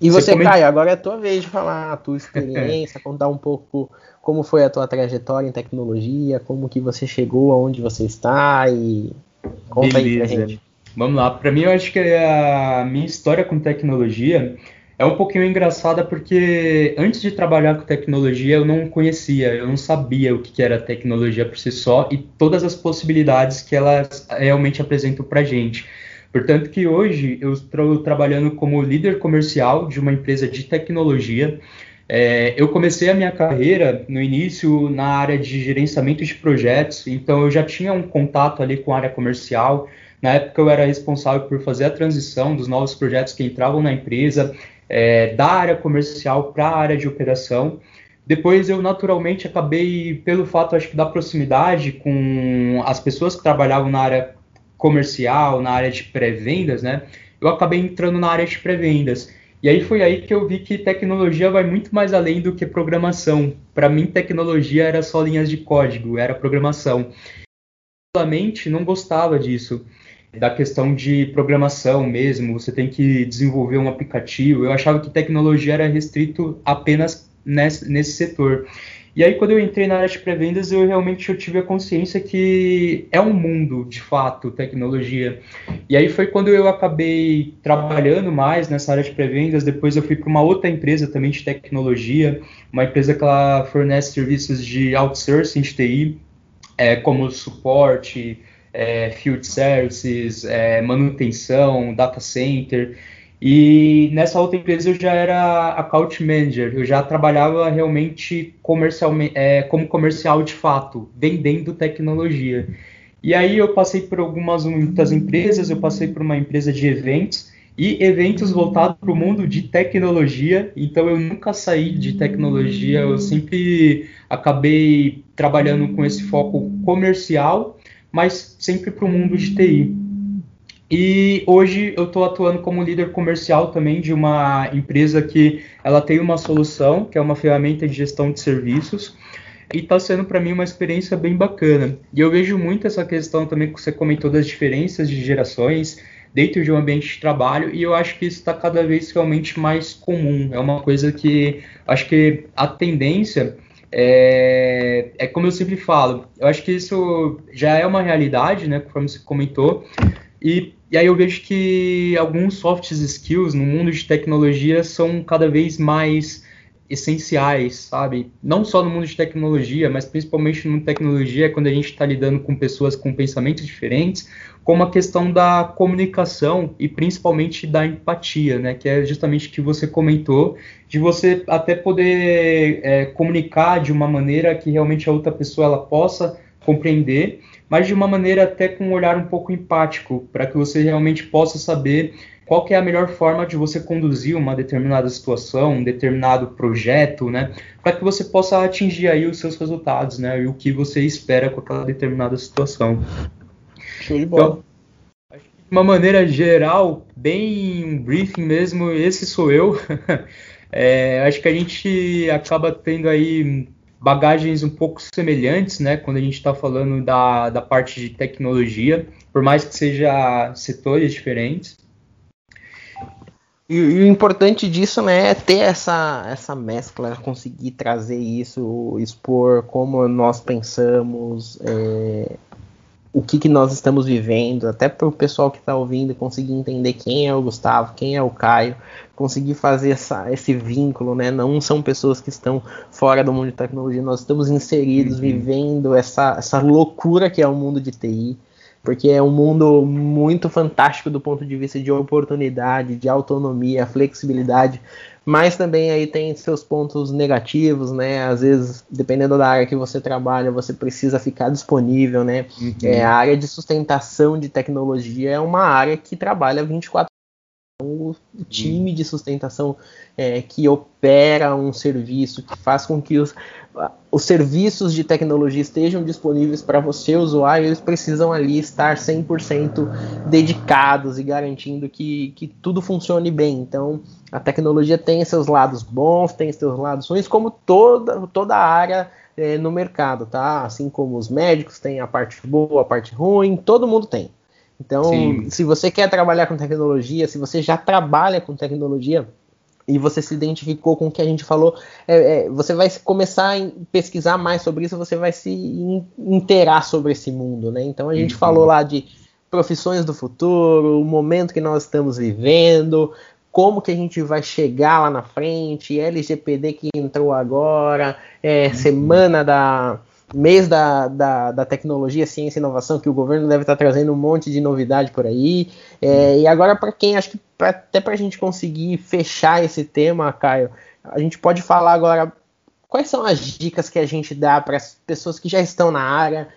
B: E você, você Caio, agora é a tua vez de falar a tua experiência, contar um pouco como foi a tua trajetória em tecnologia, como que você chegou aonde você está e conta Beleza. aí pra gente.
A: Vamos lá, para mim eu acho que a minha história com tecnologia é um pouquinho engraçada porque antes de trabalhar com tecnologia eu não conhecia, eu não sabia o que era tecnologia por si só e todas as possibilidades que elas realmente apresentam para gente. Portanto que hoje eu estou trabalhando como líder comercial de uma empresa de tecnologia. É, eu comecei a minha carreira no início na área de gerenciamento de projetos, então eu já tinha um contato ali com a área comercial. Na época eu era responsável por fazer a transição dos novos projetos que entravam na empresa, é, da área comercial para a área de operação. Depois eu naturalmente acabei, pelo fato acho que da proximidade com as pessoas que trabalhavam na área comercial, na área de pré-vendas, né? Eu acabei entrando na área de pré-vendas. E aí foi aí que eu vi que tecnologia vai muito mais além do que programação. Para mim, tecnologia era só linhas de código, era programação. Eu não gostava disso da questão de programação mesmo, você tem que desenvolver um aplicativo. Eu achava que tecnologia era restrito apenas nesse, nesse setor. E aí, quando eu entrei na área de pré-vendas, eu realmente eu tive a consciência que é um mundo, de fato, tecnologia. E aí foi quando eu acabei trabalhando mais nessa área de pré-vendas. Depois eu fui para uma outra empresa também de tecnologia, uma empresa que ela fornece serviços de outsourcing de TI, é, como suporte, é, field services, é, manutenção, data center. E nessa outra empresa eu já era account manager, eu já trabalhava realmente comercialmente, é, como comercial de fato, vendendo tecnologia. E aí eu passei por algumas muitas empresas, eu passei por uma empresa de eventos e eventos voltados para o mundo de tecnologia. Então eu nunca saí de tecnologia, eu sempre acabei trabalhando com esse foco comercial, mas sempre para o mundo de TI. E hoje eu estou atuando como líder comercial também de uma empresa que ela tem uma solução, que é uma ferramenta de gestão de serviços, e está sendo para mim uma experiência bem bacana. E eu vejo muito essa questão também que você comentou das diferenças de gerações dentro de um ambiente de trabalho, e eu acho que isso está cada vez realmente mais comum. É uma coisa que acho que a tendência é, é, como eu sempre falo, eu acho que isso já é uma realidade, né, conforme você comentou, e, e aí eu vejo que alguns soft skills no mundo de tecnologia são cada vez mais essenciais, sabe? Não só no mundo de tecnologia, mas principalmente no mundo de tecnologia, quando a gente está lidando com pessoas com pensamentos diferentes, como a questão da comunicação e principalmente da empatia, né? Que é justamente o que você comentou, de você até poder é, comunicar de uma maneira que realmente a outra pessoa ela possa compreender mas de uma maneira até com um olhar um pouco empático, para que você realmente possa saber qual é a melhor forma de você conduzir uma determinada situação, um determinado projeto, né, para que você possa atingir aí os seus resultados, né, e o que você espera com aquela determinada situação.
B: Show de bola.
A: Então, de uma maneira geral, bem um briefing mesmo, esse sou eu. é, acho que a gente acaba tendo aí bagagens um pouco semelhantes, né, quando a gente está falando da, da parte de tecnologia, por mais que seja setores diferentes.
B: E, e, o importante disso né, é ter essa, essa mescla, conseguir trazer isso, expor como nós pensamos, é, o que, que nós estamos vivendo, até para o pessoal que está ouvindo conseguir entender quem é o Gustavo, quem é o Caio, conseguir fazer essa, esse vínculo, né? Não são pessoas que estão fora do mundo de tecnologia, nós estamos inseridos, uhum. vivendo essa, essa loucura que é o mundo de TI, porque é um mundo muito fantástico do ponto de vista de oportunidade, de autonomia, flexibilidade, mas também aí tem seus pontos negativos, né? Às vezes, dependendo da área que você trabalha, você precisa ficar disponível, né? Uhum. É, a área de sustentação de tecnologia é uma área que trabalha 24 o time de sustentação é, que opera um serviço, que faz com que os, os serviços de tecnologia estejam disponíveis para você, usuário, eles precisam ali estar 100% dedicados e garantindo que, que tudo funcione bem. Então, a tecnologia tem seus lados bons, tem seus lados ruins, como toda, toda área é, no mercado, tá? Assim como os médicos têm a parte boa, a parte ruim, todo mundo tem. Então, Sim. se você quer trabalhar com tecnologia, se você já trabalha com tecnologia e você se identificou com o que a gente falou, é, é, você vai começar a pesquisar mais sobre isso, você vai se inteirar sobre esse mundo, né? Então, a gente uhum. falou lá de profissões do futuro, o momento que nós estamos vivendo, como que a gente vai chegar lá na frente, LGPD que entrou agora, é, uhum. semana da mês da, da, da, tecnologia, ciência e inovação, que o governo deve estar trazendo um monte de novidade por aí. É, e agora, para quem, acho que pra, até para a gente conseguir fechar esse tema, Caio, a gente pode falar agora quais são as dicas que a gente dá para as pessoas que já estão na área,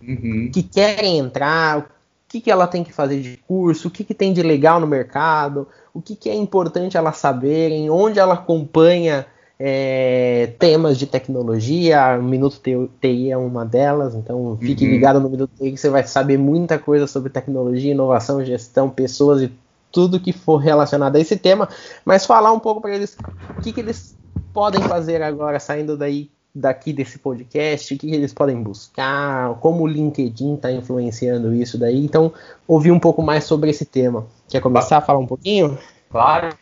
B: uhum. que querem entrar, o que, que ela tem que fazer de curso, o que, que tem de legal no mercado, o que, que é importante elas saberem, onde ela acompanha é, temas de tecnologia, o Minuto TI é uma delas, então fique uhum. ligado no Minuto TI que você vai saber muita coisa sobre tecnologia, inovação, gestão, pessoas e tudo que for relacionado a esse tema, mas falar um pouco para eles o que, que eles podem fazer agora saindo daí daqui desse podcast, o que, que eles podem buscar, como o LinkedIn está influenciando isso daí, então ouvir um pouco mais sobre esse tema. Quer começar a falar um pouquinho?
A: Claro.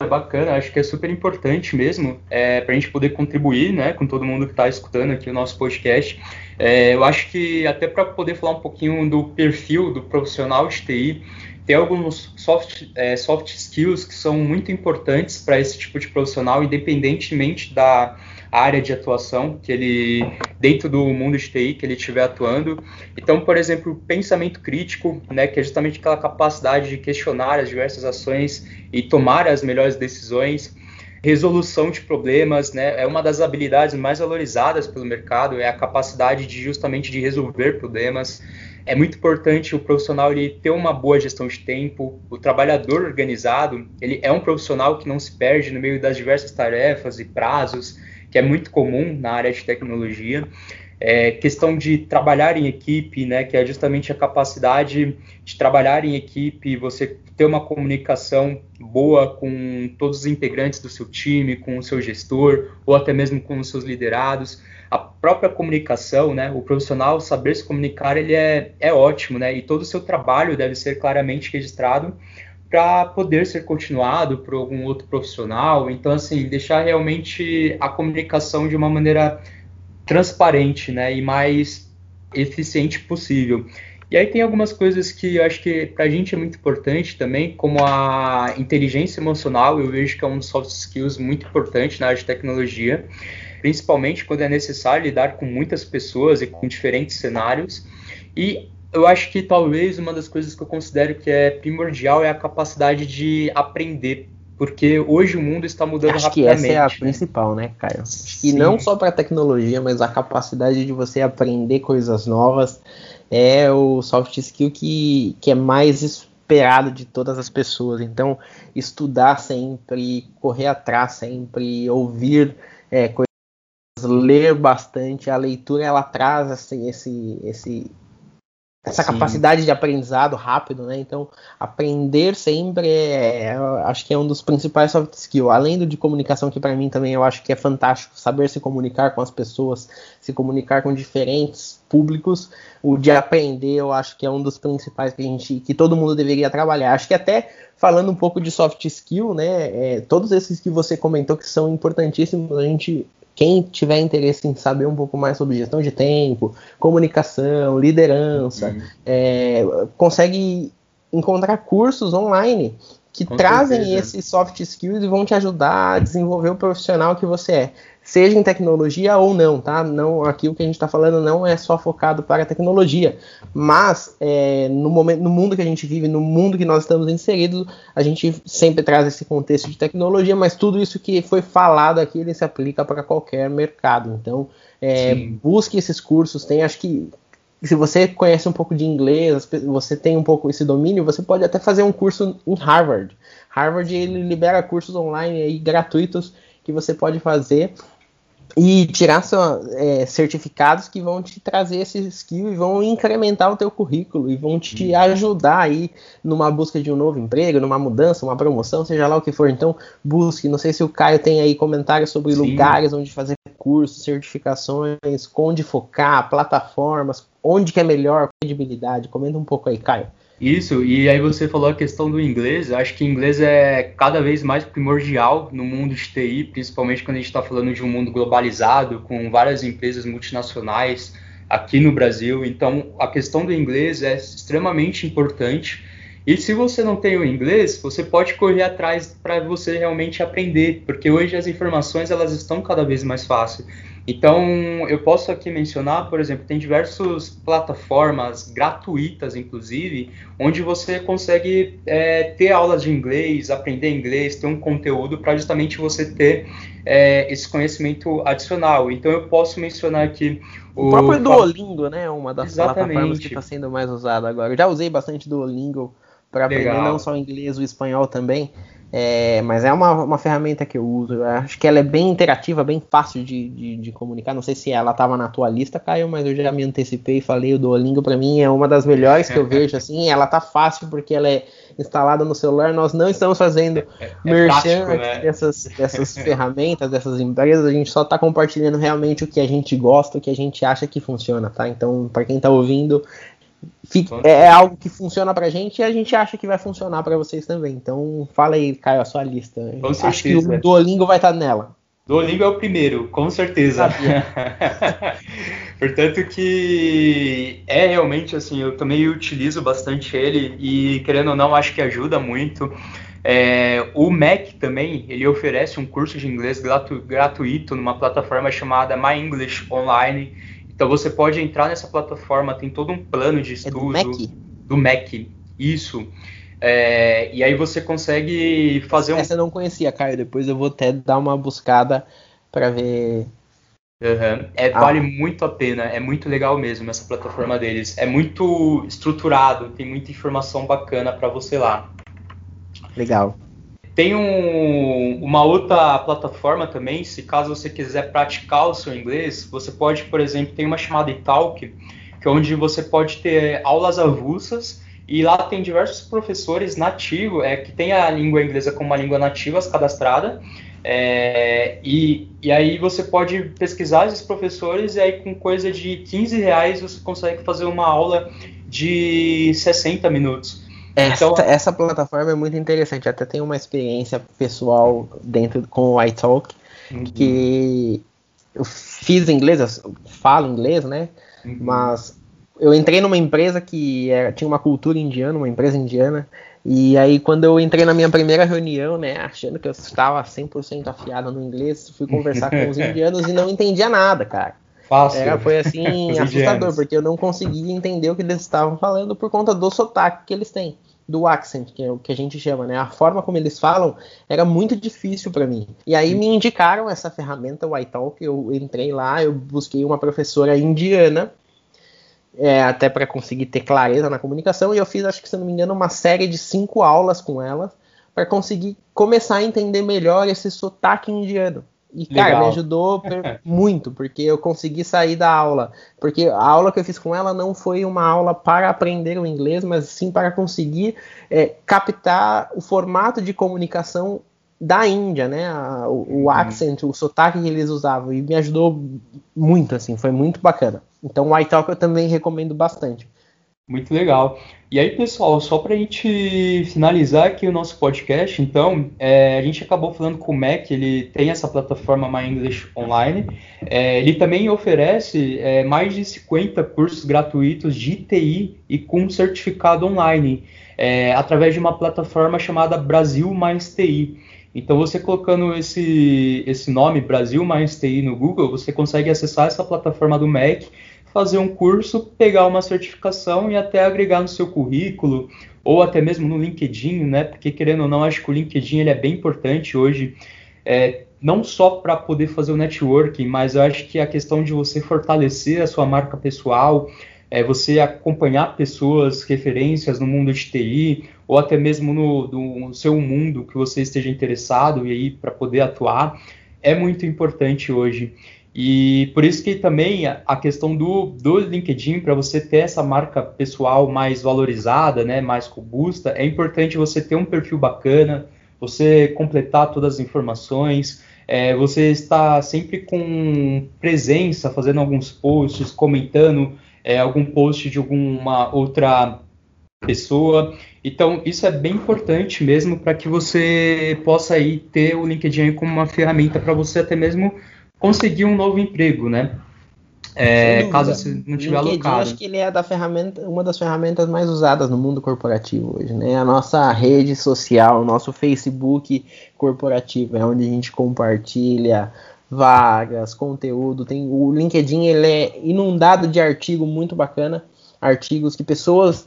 A: É bacana, acho que é super importante mesmo é, para a gente poder contribuir né, com todo mundo que está escutando aqui o nosso podcast. É, eu acho que até para poder falar um pouquinho do perfil do profissional de TI, tem alguns soft, é, soft skills que são muito importantes para esse tipo de profissional, independentemente da área de atuação que ele dentro do mundo de TI que ele estiver atuando. Então, por exemplo, pensamento crítico, né, que é justamente aquela capacidade de questionar as diversas ações e tomar as melhores decisões. Resolução de problemas, né, é uma das habilidades mais valorizadas pelo mercado, é a capacidade de justamente de resolver problemas é muito importante o profissional ele ter uma boa gestão de tempo. O trabalhador organizado, ele é um profissional que não se perde no meio das diversas tarefas e prazos que é muito comum na área de tecnologia. É, questão de trabalhar em equipe, né, que é justamente a capacidade de trabalhar em equipe, você ter uma comunicação boa com todos os integrantes do seu time, com o seu gestor, ou até mesmo com os seus liderados. A própria comunicação, né, o profissional saber se comunicar, ele é, é ótimo, né, e todo o seu trabalho deve ser claramente registrado para poder ser continuado por algum outro profissional. Então, assim, deixar realmente a comunicação de uma maneira transparente, né, e mais eficiente possível. E aí tem algumas coisas que eu acho que para a gente é muito importante também, como a inteligência emocional, eu vejo que é um dos soft skills muito importante na área de tecnologia, principalmente quando é necessário lidar com muitas pessoas e com diferentes cenários. E eu acho que talvez uma das coisas que eu considero que é primordial é a capacidade de aprender, porque hoje o mundo está mudando
B: acho
A: rapidamente.
B: Acho que essa é a né? principal, né, Caio? E não só para tecnologia, mas a capacidade de você aprender coisas novas é o soft skill que, que é mais esperado de todas as pessoas. Então, estudar sempre, correr atrás sempre, ouvir é, coisas, ler bastante. A leitura ela traz assim, esse, esse, essa Sim. capacidade de aprendizado rápido, né? Então, aprender sempre é, acho que é um dos principais soft skills. Além do de comunicação, que para mim também eu acho que é fantástico, saber se comunicar com as pessoas, se comunicar com diferentes públicos, o de aprender eu acho que é um dos principais que a gente, que todo mundo deveria trabalhar. Acho que até falando um pouco de soft skill, né? É, todos esses que você comentou que são importantíssimos, a gente quem tiver interesse em saber um pouco mais sobre gestão de tempo, comunicação, liderança, uhum. é, consegue encontrar cursos online que Com trazem certeza. esses soft skills e vão te ajudar a desenvolver o profissional que você é seja em tecnologia ou não, tá? Não, aqui o que a gente está falando não é só focado para a tecnologia, mas é, no, momento, no mundo que a gente vive, no mundo que nós estamos inseridos, a gente sempre traz esse contexto de tecnologia, mas tudo isso que foi falado aqui ele se aplica para qualquer mercado. Então, é, busque esses cursos, tem, acho que se você conhece um pouco de inglês, você tem um pouco esse domínio, você pode até fazer um curso em Harvard. Harvard ele libera cursos online aí gratuitos que você pode fazer e tirar só, é, certificados que vão te trazer esse skill e vão incrementar o teu currículo e vão te ajudar aí numa busca de um novo emprego, numa mudança, uma promoção, seja lá o que for. Então, busque. Não sei se o Caio tem aí comentários sobre Sim. lugares onde fazer cursos, certificações, onde focar, plataformas, onde que é melhor, credibilidade. Comenta um pouco aí, Caio.
A: Isso, e aí você falou a questão do inglês. Acho que inglês é cada vez mais primordial no mundo de TI, principalmente quando a gente está falando de um mundo globalizado, com várias empresas multinacionais aqui no Brasil. Então, a questão do inglês é extremamente importante. E se você não tem o inglês, você pode correr atrás para você realmente aprender, porque hoje as informações elas estão cada vez mais fáceis. Então, eu posso aqui mencionar, por exemplo, tem diversas plataformas gratuitas, inclusive, onde você consegue é, ter aulas de inglês, aprender inglês, ter um conteúdo para justamente você ter é, esse conhecimento adicional. Então, eu posso mencionar aqui
B: o, o próprio Duolingo, né? Uma das Exatamente. plataformas que está sendo mais usada agora. Eu já usei bastante Duolingo para aprender não só o inglês, o espanhol também. É, mas é uma, uma ferramenta que eu uso. Eu acho que ela é bem interativa, bem fácil de, de, de comunicar. Não sei se ela estava na tua lista, Caio, mas eu já me antecipei e falei: o Duolingo para mim é uma das melhores que eu vejo. Assim, ela tá fácil porque ela é instalada no celular. Nós não estamos fazendo é, é merchan né? dessas, dessas ferramentas, dessas empresas. A gente só está compartilhando realmente o que a gente gosta, o que a gente acha que funciona, tá? Então, para quem está ouvindo, É, é, algo que funciona pra gente e a gente acha que vai funcionar para vocês também. Então, fala aí, Caio, a sua lista. Com Acho que o Duolingo vai estar nela.
A: Duolingo é o primeiro, com certeza. Portanto que é realmente assim, eu também utilizo bastante ele e querendo ou não, acho que ajuda muito. É, o Mac também, ele oferece um curso de inglês gratu gratuito numa plataforma chamada My English Online. Então você pode entrar nessa plataforma, tem todo um plano de estudo. É do Mac? Do Mac, isso. É, e aí você consegue fazer um.
B: Essa eu não conhecia, Caio. Depois eu vou até dar uma buscada para ver.
A: Uhum. É, ah. Vale muito a pena, é muito legal mesmo essa plataforma deles. É muito estruturado, tem muita informação bacana para você lá.
B: Legal.
A: Tem um, uma outra plataforma também, se caso você quiser praticar o seu inglês, você pode, por exemplo, tem uma chamada Italk, que é onde você pode ter aulas avulsas e lá tem diversos professores nativos, é, que tem a língua inglesa como uma língua nativa cadastrada, é, e, e aí você pode pesquisar esses professores e aí com coisa de 15 reais você consegue fazer uma aula de 60 minutos.
B: Essa, então, essa plataforma é muito interessante. Até tem uma experiência pessoal dentro com o iTalk uhum. que eu fiz inglês, eu falo inglês, né? Uhum. Mas eu entrei numa empresa que era, tinha uma cultura indiana, uma empresa indiana. E aí, quando eu entrei na minha primeira reunião, né, achando que eu estava 100% afiado no inglês, fui conversar com os indianos e não entendia nada, cara. Fácil. Era, foi assim, assustador, porque eu não conseguia entender o que eles estavam falando por conta do sotaque que eles têm do accent, que é o que a gente chama, né? A forma como eles falam era muito difícil para mim. E aí me indicaram essa ferramenta, o iTalk, eu entrei lá, eu busquei uma professora indiana, é, até para conseguir ter clareza na comunicação, e eu fiz, acho que se não me engano, uma série de cinco aulas com ela para conseguir começar a entender melhor esse sotaque indiano. E, Legal. cara, me ajudou muito, porque eu consegui sair da aula. Porque a aula que eu fiz com ela não foi uma aula para aprender o inglês, mas sim para conseguir é, captar o formato de comunicação da Índia, né? A, o, o uhum. accent, o sotaque que eles usavam. E me ajudou muito, assim, foi muito bacana. Então o iTalk eu também recomendo bastante.
A: Muito legal. E aí, pessoal, só para a gente finalizar aqui o nosso podcast, então, é, a gente acabou falando com o Mac, ele tem essa plataforma My English Online. É, ele também oferece é, mais de 50 cursos gratuitos de TI e com certificado online, é, através de uma plataforma chamada Brasil Mais TI. Então, você colocando esse, esse nome, Brasil Mais TI, no Google, você consegue acessar essa plataforma do Mac fazer um curso, pegar uma certificação e até agregar no seu currículo ou até mesmo no LinkedIn, né? Porque querendo ou não, acho que o LinkedIn ele é bem importante hoje, é, não só para poder fazer o networking, mas eu acho que a questão de você fortalecer a sua marca pessoal, é, você acompanhar pessoas, referências no mundo de TI, ou até mesmo no, no seu mundo que você esteja interessado e aí para poder atuar, é muito importante hoje. E por isso que também a questão do, do LinkedIn, para você ter essa marca pessoal mais valorizada, né, mais robusta, é importante você ter um perfil bacana, você completar todas as informações, é, você está sempre com presença, fazendo alguns posts, comentando é, algum post de alguma outra pessoa. Então, isso é bem importante mesmo para que você possa aí ter o LinkedIn como uma ferramenta para você até mesmo conseguir um novo emprego, né? É, caso você não tiver LinkedIn, alocado.
B: acho que ele é da ferramenta, uma das ferramentas mais usadas no mundo corporativo hoje, né? A nossa rede social, o nosso Facebook corporativo, é onde a gente compartilha vagas, conteúdo. Tem o LinkedIn, ele é inundado de artigo muito bacana, artigos que pessoas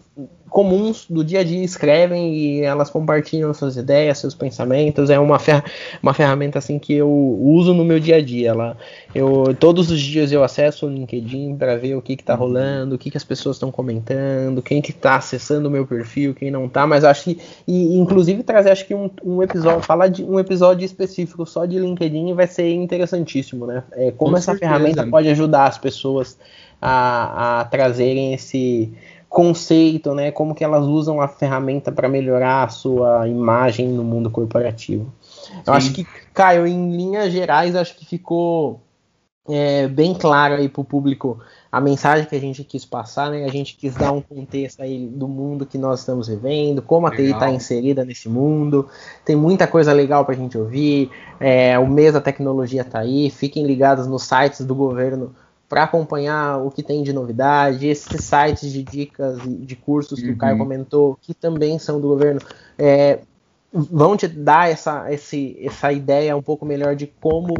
B: comuns do dia a dia escrevem e elas compartilham suas ideias, seus pensamentos. É uma, fer uma ferramenta assim que eu uso no meu dia a dia. Ela, eu todos os dias eu acesso o LinkedIn para ver o que está rolando, o que, que as pessoas estão comentando, quem que está acessando o meu perfil, quem não está. Mas acho que e inclusive trazer acho que um, um, episódio, falar de um episódio específico só de LinkedIn vai ser interessantíssimo, né? É, como Com essa certeza. ferramenta pode ajudar as pessoas a, a trazerem esse conceito, né? Como que elas usam a ferramenta para melhorar a sua imagem no mundo corporativo. Sim. Eu acho que, Caio, em linhas gerais, acho que ficou é, bem claro aí para o público a mensagem que a gente quis passar, né? A gente quis dar um contexto aí do mundo que nós estamos vivendo, como a TI está inserida nesse mundo. Tem muita coisa legal para a gente ouvir. É, o mês da tecnologia está aí. Fiquem ligados nos sites do governo para acompanhar o que tem de novidade. Esses sites de dicas de cursos que uhum. o Caio uhum. comentou, que também são do governo, é, vão te dar essa, esse, essa ideia um pouco melhor de como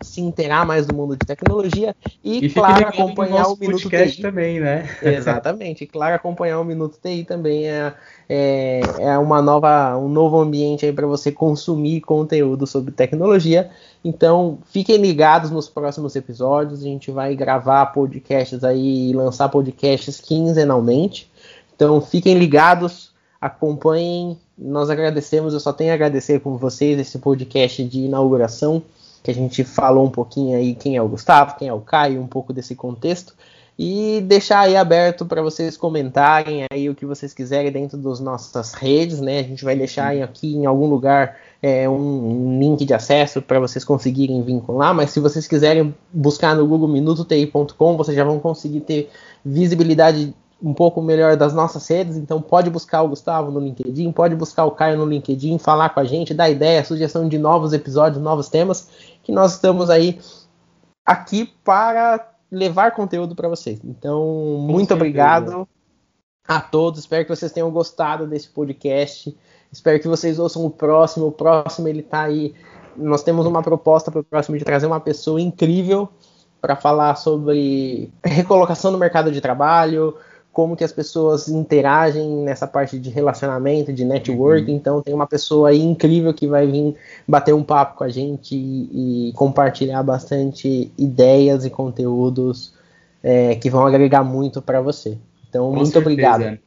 B: se inteirar mais do mundo de tecnologia e, e claro, acompanhar o Minuto TI.
A: também, né?
B: Exatamente. E, claro, acompanhar o Minuto TI também é, é, é uma nova, um novo ambiente aí para você consumir conteúdo sobre tecnologia. Então, fiquem ligados nos próximos episódios. A gente vai gravar podcasts aí e lançar podcasts quinzenalmente. Então, fiquem ligados, acompanhem nós agradecemos, eu só tenho a agradecer com vocês esse podcast de inauguração, que a gente falou um pouquinho aí quem é o Gustavo, quem é o Caio, um pouco desse contexto. E deixar aí aberto para vocês comentarem aí o que vocês quiserem dentro das nossas redes, né? A gente vai deixar aqui em algum lugar é, um, link de acesso para vocês conseguirem vincular, mas se vocês quiserem buscar no Google minutoTI.com, vocês já vão conseguir ter visibilidade um pouco melhor das nossas redes, então pode buscar o Gustavo no LinkedIn, pode buscar o Caio no LinkedIn, falar com a gente, dar ideia, sugestão de novos episódios, novos temas, que nós estamos aí aqui para levar conteúdo para vocês. Então, muito obrigado a todos, espero que vocês tenham gostado desse podcast, espero que vocês ouçam o próximo, o próximo ele está aí, nós temos uma proposta para o próximo de trazer uma pessoa incrível para falar sobre recolocação no mercado de trabalho, como que as pessoas interagem nessa parte de relacionamento, de network. Uhum. Então tem uma pessoa aí incrível que vai vir bater um papo com a gente e, e compartilhar bastante ideias e conteúdos é, que vão agregar muito para você. Então, com muito certeza. obrigado.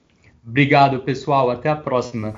A: Obrigado, pessoal. Até a próxima.